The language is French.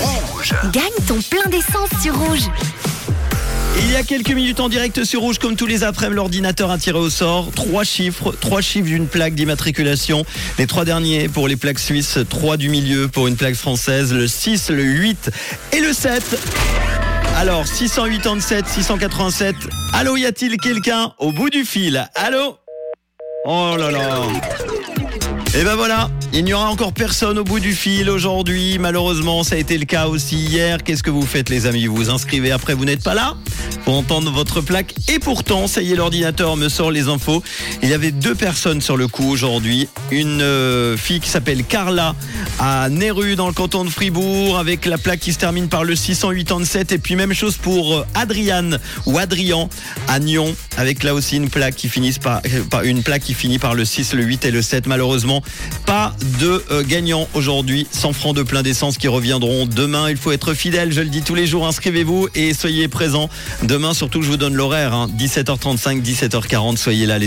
Rouge. Gagne ton plein d'essence sur Rouge. Il y a quelques minutes en direct sur Rouge, comme tous les après l'ordinateur a tiré au sort. Trois chiffres, trois chiffres d'une plaque d'immatriculation. Les trois derniers pour les plaques suisses, trois du milieu pour une plaque française, le 6, le 8 et le 7. Alors, 687, 687. Allô, y a-t-il quelqu'un au bout du fil? Allô? Oh là là et ben voilà, il n'y aura encore personne au bout du fil aujourd'hui. Malheureusement, ça a été le cas aussi hier. Qu'est-ce que vous faites les amis? Vous vous inscrivez après, vous n'êtes pas là? Pour entendre votre plaque. Et pourtant, ça y est, l'ordinateur me sort les infos. Il y avait deux personnes sur le coup aujourd'hui. Une euh, fille qui s'appelle Carla à Néru dans le canton de Fribourg avec la plaque qui se termine par le 687. Et puis même chose pour euh, Adriane ou Adrian à Nyon avec là aussi une plaque qui finit par, par une plaque qui finit par le 6, le 8 et le 7. Malheureusement, pas de euh, gagnant aujourd'hui. 100 francs de plein d'essence qui reviendront demain. Il faut être fidèle, je le dis tous les jours. Inscrivez-vous et soyez présents. Demain, surtout, je vous donne l'horaire. 17h35, hein. 17h40. Soyez là, les